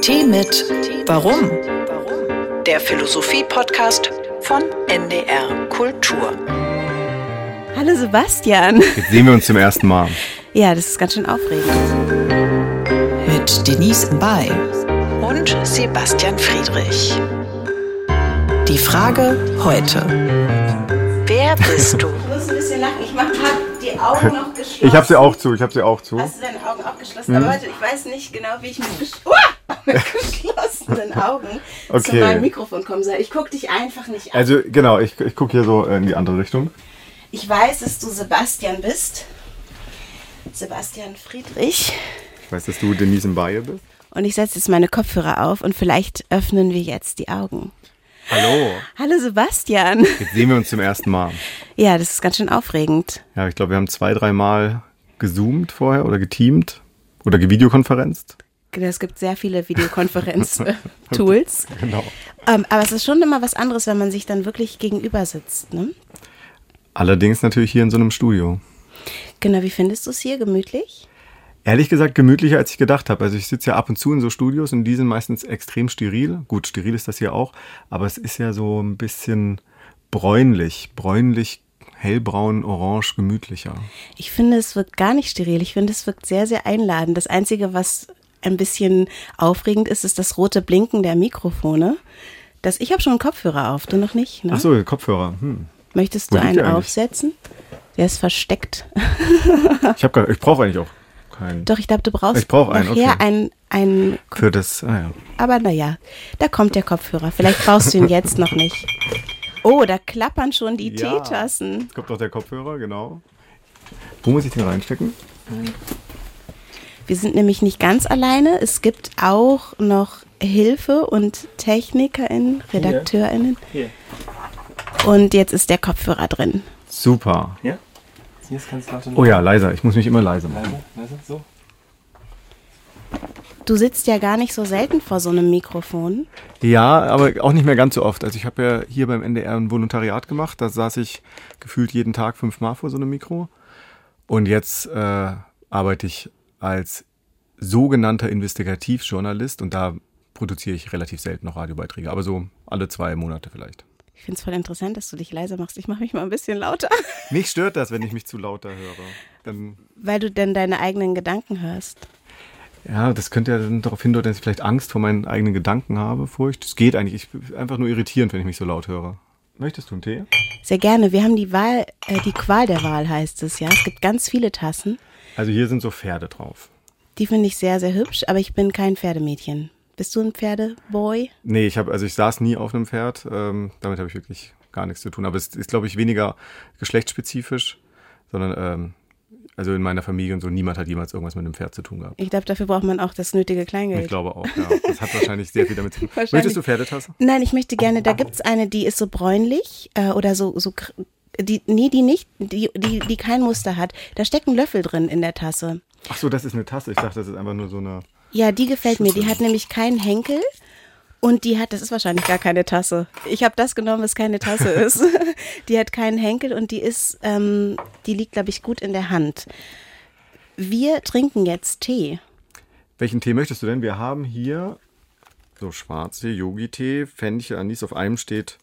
Tee mit Warum? Der Philosophie-Podcast von NDR Kultur. Hallo Sebastian. Jetzt sehen wir uns zum ersten Mal. Ja, das ist ganz schön aufregend. Mit Denise Mbay und Sebastian Friedrich. Die Frage heute. Wer bist du? Ich muss ein bisschen lachen. Ich habe die Augen noch geschlossen. Ich habe sie auch zu, ich habe sie auch zu. Hast du deine Augen auch geschlossen? Aber warte, ich weiß nicht genau, wie ich mit, gesch Uah! mit geschlossenen Augen zu Okay. meinem Mikrofon kommen soll. Ich gucke dich einfach nicht an. Also genau, ich, ich gucke hier so in die andere Richtung. Ich weiß, dass du Sebastian bist. Sebastian Friedrich. Ich weiß, dass du Denise Mbaye bist. Und ich setze jetzt meine Kopfhörer auf und vielleicht öffnen wir jetzt die Augen. Hallo. Hallo Sebastian. Jetzt sehen wir uns zum ersten Mal. Ja, das ist ganz schön aufregend. Ja, ich glaube, wir haben zwei, dreimal gezoomt vorher oder geteamt oder gevideokonferenzt. Es gibt sehr viele Videokonferenz-Tools. Genau. ähm, aber es ist schon immer was anderes, wenn man sich dann wirklich gegenüber sitzt. Ne? Allerdings natürlich hier in so einem Studio. Genau, wie findest du es hier? Gemütlich? Ehrlich gesagt gemütlicher, als ich gedacht habe. Also ich sitze ja ab und zu in so Studios und die sind meistens extrem steril. Gut, steril ist das hier auch, aber es ist ja so ein bisschen bräunlich, bräunlich, hellbraun, orange, gemütlicher. Ich finde, es wirkt gar nicht steril. Ich finde, es wirkt sehr, sehr einladend. Das Einzige, was ein bisschen aufregend ist, ist das rote Blinken der Mikrofone. Das, ich habe schon einen Kopfhörer auf, du noch nicht. Ne? Ach so, Kopfhörer. Hm. Möchtest du einen aufsetzen? Der ist versteckt. Ich, ich brauche eigentlich auch keinen. Doch, ich glaube, du brauchst Ich brauch einen, nachher okay. einen, einen Für das, ah ja. Aber naja, da kommt der Kopfhörer. Vielleicht brauchst du ihn jetzt noch nicht. Oh, da klappern schon die Ja. Teetassen. Jetzt kommt doch der Kopfhörer, genau. Wo muss ich den reinstecken? Wir sind nämlich nicht ganz alleine. Es gibt auch noch Hilfe und TechnikerInnen, RedakteurInnen. Hier. Und jetzt ist der Kopfhörer drin. Super. Ja? Jetzt kannst du Oh ja, leiser. Ich muss mich immer leiser machen. Leise, leise, so. Du sitzt ja gar nicht so selten vor so einem Mikrofon. Ja, aber auch nicht mehr ganz so oft. Also ich habe ja hier beim NDR ein Volontariat gemacht. Da saß ich gefühlt jeden Tag fünfmal vor so einem Mikro. Und jetzt äh, arbeite ich als sogenannter Investigativjournalist und da produziere ich relativ selten noch Radiobeiträge. Aber so alle zwei Monate vielleicht. Ich finde es voll interessant, dass du dich leiser machst. Ich mache mich mal ein bisschen lauter. Mich stört das, wenn ich mich zu lauter höre. Dann Weil du denn deine eigenen Gedanken hörst. Ja, das könnte ja dann darauf hindeuten, dass ich vielleicht Angst vor meinen eigenen Gedanken habe, Furcht. Es geht eigentlich. Ich, einfach nur irritierend, wenn ich mich so laut höre. Möchtest du einen Tee? Sehr gerne. Wir haben die Wahl, äh, die Qual der Wahl heißt es, ja. Es gibt ganz viele Tassen. Also hier sind so Pferde drauf. Die finde ich sehr, sehr hübsch, aber ich bin kein Pferdemädchen. Bist du ein Pferdeboy? Nee, ich habe, also ich saß nie auf einem Pferd. Ähm, damit habe ich wirklich gar nichts zu tun. Aber es ist, glaube ich, weniger geschlechtsspezifisch, sondern ähm, also in meiner Familie und so, niemand hat jemals irgendwas mit einem Pferd zu tun gehabt. Ich glaube, dafür braucht man auch das nötige Kleingeld. Ich glaube auch, ja. Das hat wahrscheinlich sehr viel damit zu tun. Möchtest du Pferdetasse? Nein, ich möchte gerne, da gibt's eine, die ist so bräunlich äh, oder so, so die, nee, die nicht, die, die, die kein Muster hat. Da steckt ein Löffel drin in der Tasse. Ach so, das ist eine Tasse. Ich dachte, das ist einfach nur so eine. Ja, die gefällt mir. Die hat nämlich keinen Henkel und die hat, das ist wahrscheinlich gar keine Tasse. Ich habe das genommen, was keine Tasse ist. die hat keinen Henkel und die ist, ähm, die liegt, glaube ich, gut in der Hand. Wir trinken jetzt Tee. Welchen Tee möchtest du denn? Wir haben hier so Schwarztee, Yogi-Tee, Fenchel, Anis. Auf einem steht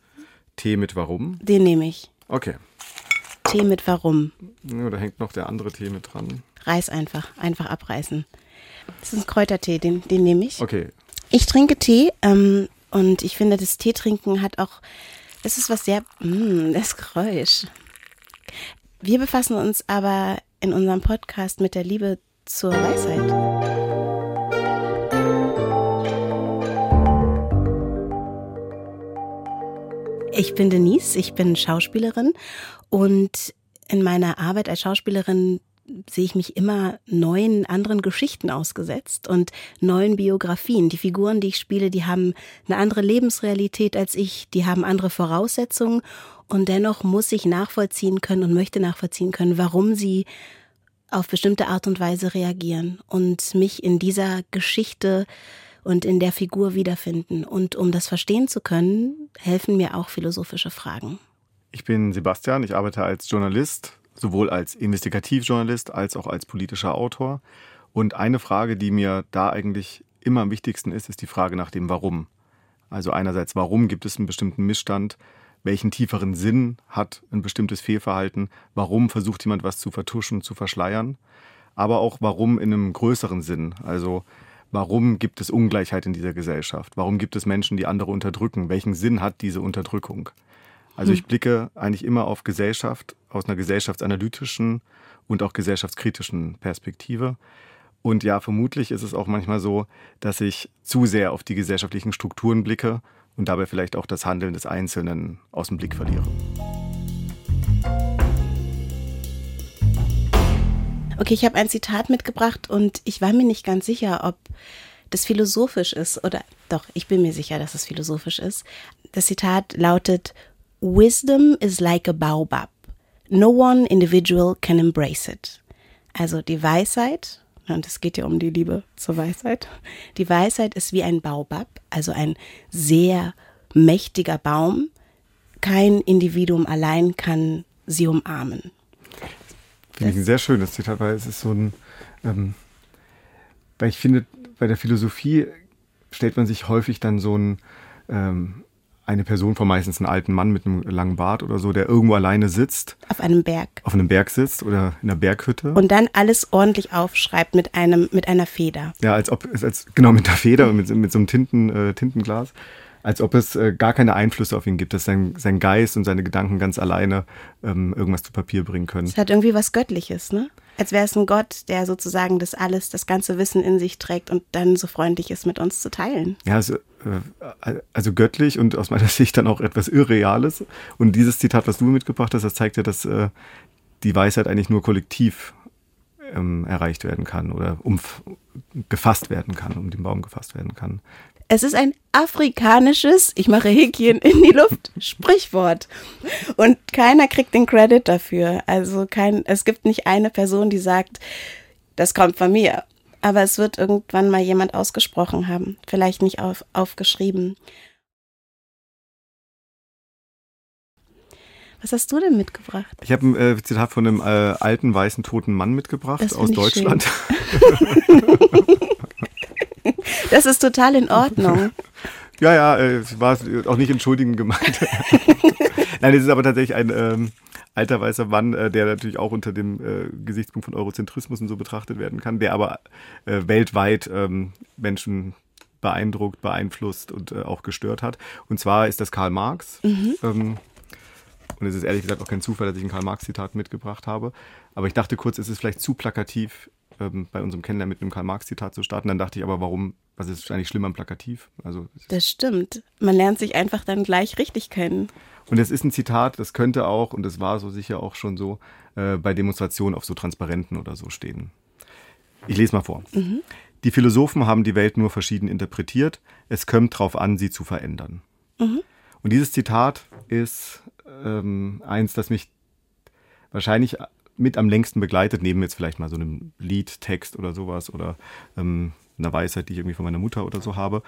Tee mit Warum. Den nehme ich. Okay. Tee mit Warum. Ja, da hängt noch der andere Tee mit dran. Reiß einfach, einfach abreißen. Das ist ein Kräutertee, den, den nehme ich. Okay. Ich trinke Tee ähm, und ich finde, das Teetrinken hat auch, das ist was sehr, mm, das Geräusch. Wir befassen uns aber in unserem Podcast mit der Liebe zur Weisheit. Ich bin Denise, ich bin Schauspielerin und in meiner Arbeit als Schauspielerin sehe ich mich immer neuen anderen Geschichten ausgesetzt und neuen Biografien. Die Figuren, die ich spiele, die haben eine andere Lebensrealität als ich, die haben andere Voraussetzungen und dennoch muss ich nachvollziehen können und möchte nachvollziehen können, warum sie auf bestimmte Art und Weise reagieren und mich in dieser Geschichte und in der Figur wiederfinden. Und um das verstehen zu können, helfen mir auch philosophische Fragen. Ich bin Sebastian, ich arbeite als Journalist sowohl als Investigativjournalist als auch als politischer Autor. Und eine Frage, die mir da eigentlich immer am wichtigsten ist, ist die Frage nach dem Warum. Also einerseits, warum gibt es einen bestimmten Missstand? Welchen tieferen Sinn hat ein bestimmtes Fehlverhalten? Warum versucht jemand was zu vertuschen, zu verschleiern? Aber auch warum in einem größeren Sinn? Also warum gibt es Ungleichheit in dieser Gesellschaft? Warum gibt es Menschen, die andere unterdrücken? Welchen Sinn hat diese Unterdrückung? Also hm. ich blicke eigentlich immer auf Gesellschaft aus einer gesellschaftsanalytischen und auch gesellschaftskritischen Perspektive. Und ja, vermutlich ist es auch manchmal so, dass ich zu sehr auf die gesellschaftlichen Strukturen blicke und dabei vielleicht auch das Handeln des Einzelnen aus dem Blick verliere. Okay, ich habe ein Zitat mitgebracht und ich war mir nicht ganz sicher, ob das philosophisch ist oder doch, ich bin mir sicher, dass es philosophisch ist. Das Zitat lautet Wisdom is like a baobab. No one individual can embrace it. Also die Weisheit und es geht ja um die Liebe zur Weisheit. Die Weisheit ist wie ein Baobab, also ein sehr mächtiger Baum. Kein Individuum allein kann sie umarmen. Finde ich ein sehr schönes Zitat, weil es ist so ein, ähm, weil ich finde, bei der Philosophie stellt man sich häufig dann so ein, ähm, eine Person vor, meistens einen alten Mann mit einem langen Bart oder so, der irgendwo alleine sitzt. Auf einem Berg. Auf einem Berg sitzt oder in einer Berghütte. Und dann alles ordentlich aufschreibt mit einem, mit einer Feder. Ja, als ob, als, genau, mit der Feder und mit, mit so einem Tinten, äh, Tintenglas. Als ob es äh, gar keine Einflüsse auf ihn gibt, dass sein, sein Geist und seine Gedanken ganz alleine ähm, irgendwas zu Papier bringen können. Es hat irgendwie was Göttliches, ne? Als wäre es ein Gott, der sozusagen das alles, das ganze Wissen in sich trägt und dann so freundlich ist, mit uns zu teilen. Ja, also, äh, also göttlich und aus meiner Sicht dann auch etwas Irreales. Und dieses Zitat, was du mitgebracht hast, das zeigt ja, dass äh, die Weisheit eigentlich nur kollektiv ähm, erreicht werden kann oder um, gefasst werden kann, um den Baum gefasst werden kann. Es ist ein afrikanisches, ich mache Häkchen in die Luft, Sprichwort. Und keiner kriegt den Credit dafür. Also kein, es gibt nicht eine Person, die sagt, das kommt von mir. Aber es wird irgendwann mal jemand ausgesprochen haben, vielleicht nicht auf, aufgeschrieben. Was hast du denn mitgebracht? Ich habe ein äh, Zitat von einem äh, alten, weißen, toten Mann mitgebracht aus Deutschland. das ist total in Ordnung. Ja, ja, äh, es war auch nicht entschuldigend gemeint. Nein, es ist aber tatsächlich ein ähm, alter weißer Mann, äh, der natürlich auch unter dem äh, Gesichtspunkt von Eurozentrismus und so betrachtet werden kann, der aber äh, weltweit ähm, Menschen beeindruckt, beeinflusst und äh, auch gestört hat. Und zwar ist das Karl Marx. Mhm. Ähm, und es ist ehrlich gesagt auch kein Zufall, dass ich ein Karl Marx-Zitat mitgebracht habe. Aber ich dachte kurz, es ist vielleicht zu plakativ, ähm, bei unserem Kennenlernen mit einem Karl-Marx-Zitat zu starten. Dann dachte ich aber, warum, was ist eigentlich schlimm am Plakativ? Also, das stimmt. Man lernt sich einfach dann gleich richtig kennen. Und es ist ein Zitat, das könnte auch, und das war so sicher auch schon so, äh, bei Demonstrationen auf so Transparenten oder so stehen. Ich lese mal vor. Mhm. Die Philosophen haben die Welt nur verschieden interpretiert. Es kommt darauf an, sie zu verändern. Mhm. Und dieses Zitat ist ähm, eins, das mich wahrscheinlich mit am längsten begleitet, neben jetzt vielleicht mal so einem Liedtext oder sowas oder ähm, einer Weisheit, die ich irgendwie von meiner Mutter oder so habe.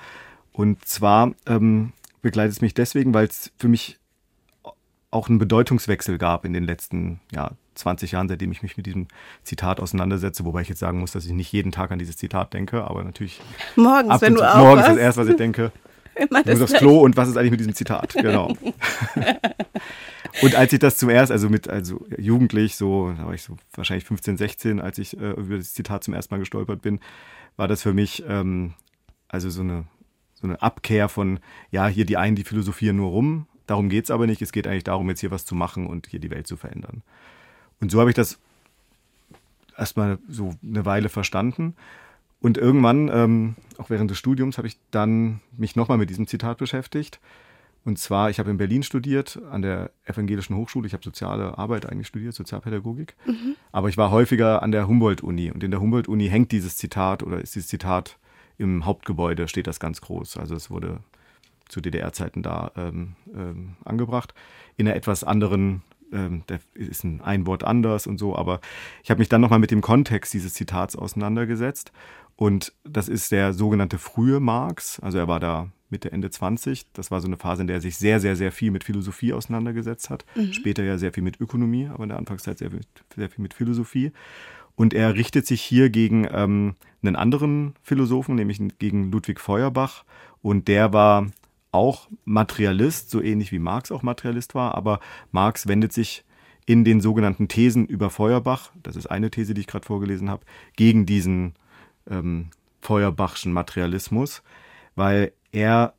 Und zwar ähm, begleitet es mich deswegen, weil es für mich auch einen Bedeutungswechsel gab in den letzten ja, 20 Jahren, seitdem ich mich mit diesem Zitat auseinandersetze, wobei ich jetzt sagen muss, dass ich nicht jeden Tag an dieses Zitat denke, aber natürlich morgens, wenn du auch morgens das erste, was ich denke. Immer das, das Klo und was ist eigentlich mit diesem Zitat? Genau. Und als ich das zum ersten, also mit, also jugendlich, so, da war ich so wahrscheinlich 15, 16, als ich äh, über das Zitat zum ersten Mal gestolpert bin, war das für mich ähm, also so eine, so eine Abkehr von, ja, hier die einen, die philosophieren nur rum, darum geht es aber nicht, es geht eigentlich darum, jetzt hier was zu machen und hier die Welt zu verändern. Und so habe ich das erstmal so eine Weile verstanden. Und irgendwann, ähm, auch während des Studiums, habe ich dann mich nochmal mit diesem Zitat beschäftigt und zwar, ich habe in Berlin studiert, an der Evangelischen Hochschule. Ich habe soziale Arbeit eigentlich studiert, Sozialpädagogik. Mhm. Aber ich war häufiger an der Humboldt-Uni. Und in der Humboldt-Uni hängt dieses Zitat oder ist dieses Zitat im Hauptgebäude, steht das ganz groß. Also es wurde zu DDR-Zeiten da ähm, ähm, angebracht. In einer etwas anderen, ähm, da ist ein, ein Wort anders und so. Aber ich habe mich dann nochmal mit dem Kontext dieses Zitats auseinandergesetzt. Und das ist der sogenannte frühe Marx. Also er war da Mitte, Ende 20. Das war so eine Phase, in der er sich sehr, sehr, sehr viel mit Philosophie auseinandergesetzt hat. Mhm. Später ja sehr viel mit Ökonomie, aber in der Anfangszeit sehr, sehr viel mit Philosophie. Und er richtet sich hier gegen ähm, einen anderen Philosophen, nämlich gegen Ludwig Feuerbach. Und der war auch Materialist, so ähnlich wie Marx auch Materialist war. Aber Marx wendet sich in den sogenannten Thesen über Feuerbach, das ist eine These, die ich gerade vorgelesen habe, gegen diesen ähm, Feuerbachschen Materialismus, weil er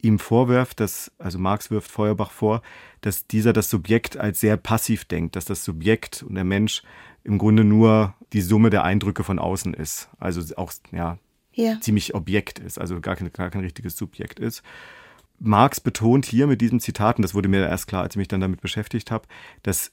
ihm vorwirft, dass, also Marx wirft Feuerbach vor, dass dieser das Subjekt als sehr passiv denkt, dass das Subjekt und der Mensch im Grunde nur die Summe der Eindrücke von außen ist. Also auch ja, ja. ziemlich Objekt ist, also gar kein, gar kein richtiges Subjekt ist. Marx betont hier mit diesem Zitat, und das wurde mir erst klar, als ich mich dann damit beschäftigt habe, dass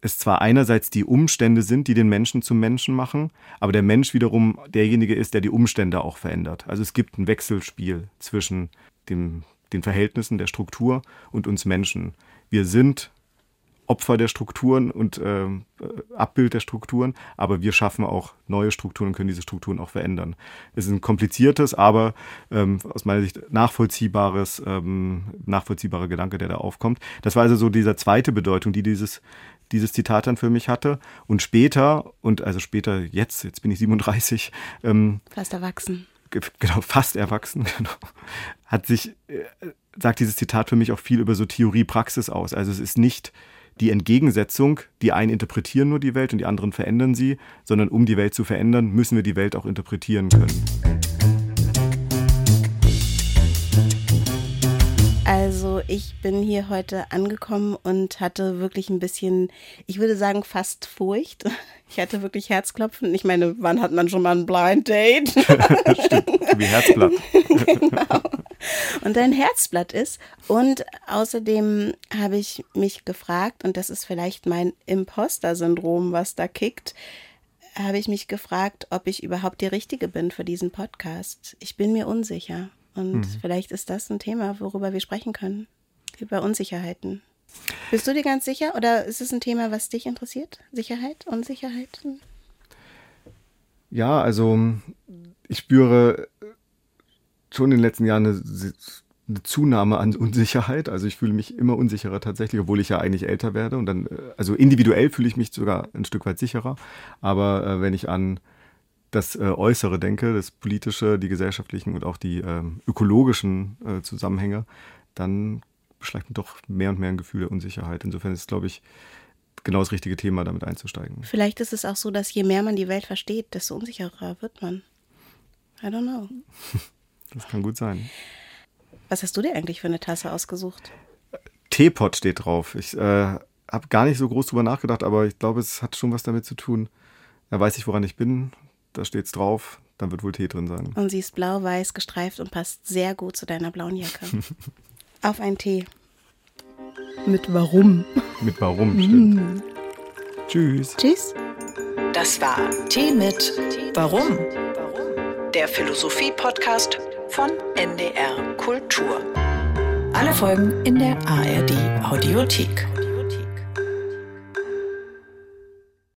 es zwar einerseits die Umstände sind, die den Menschen zum Menschen machen, aber der Mensch wiederum derjenige ist, der die Umstände auch verändert. Also es gibt ein Wechselspiel zwischen dem, den Verhältnissen der Struktur und uns Menschen. Wir sind Opfer der Strukturen und äh, Abbild der Strukturen, aber wir schaffen auch neue Strukturen und können diese Strukturen auch verändern. Es ist ein kompliziertes, aber ähm, aus meiner Sicht nachvollziehbares, ähm, nachvollziehbarer Gedanke, der da aufkommt. Das war also so dieser zweite Bedeutung, die dieses dieses Zitat dann für mich hatte. Und später, und also später jetzt, jetzt bin ich 37. Ähm, fast erwachsen. Genau, fast erwachsen, genau. Hat sich, äh, sagt dieses Zitat für mich auch viel über so Theorie-Praxis aus. Also es ist nicht die Entgegensetzung, die einen interpretieren nur die Welt und die anderen verändern sie, sondern um die Welt zu verändern, müssen wir die Welt auch interpretieren können. Also ich bin hier heute angekommen und hatte wirklich ein bisschen, ich würde sagen fast Furcht. Ich hatte wirklich Herzklopfen. Ich meine, wann hat man schon mal ein Blind Date? Stimmt, wie Herzblatt. genau. Und dein Herzblatt ist. Und außerdem habe ich mich gefragt, und das ist vielleicht mein Imposter-Syndrom, was da kickt, habe ich mich gefragt, ob ich überhaupt die Richtige bin für diesen Podcast. Ich bin mir unsicher. Und mhm. vielleicht ist das ein Thema, worüber wir sprechen können. Über Unsicherheiten. Bist du dir ganz sicher oder ist es ein Thema, was dich interessiert? Sicherheit, Unsicherheit? Ja, also ich spüre schon in den letzten Jahren eine, eine, Zunahme an Unsicherheit. Also ich fühle mich immer unsicherer tatsächlich, obwohl ich ja eigentlich älter werde. Und dann, also individuell fühle ich mich sogar ein Stück weit sicherer. Aber äh, wenn ich an das äh, Äußere denke, das Politische, die gesellschaftlichen und auch die ähm, ökologischen äh, Zusammenhänge, dann beschleicht man doch mehr und mehr ein Gefühl der Unsicherheit. Insofern ist es, glaube ich, genau das richtige Thema, damit einzusteigen. Vielleicht ist es auch so, dass je mehr man die Welt versteht, desto unsicherer wird man. I don't know. Das kann gut sein. Was hast du dir eigentlich für eine Tasse ausgesucht? Teepot steht drauf. Ich äh, habe gar nicht so groß drüber nachgedacht, aber ich glaube, es hat schon was damit zu tun. Da weiß ich, woran ich bin, da steht's drauf, dann wird wohl Tee drin sein. Und sie ist blau-weiß gestreift und passt sehr gut zu deiner blauen Jacke. Auf einen Tee. Mit Warum. Mit Warum, stimmt. Mm. Tschüss. Tschüss. Das war Tee mit Warum. Der Philosophie-Podcast von NDR Kultur. Alle Folgen in der ARD Audiothek.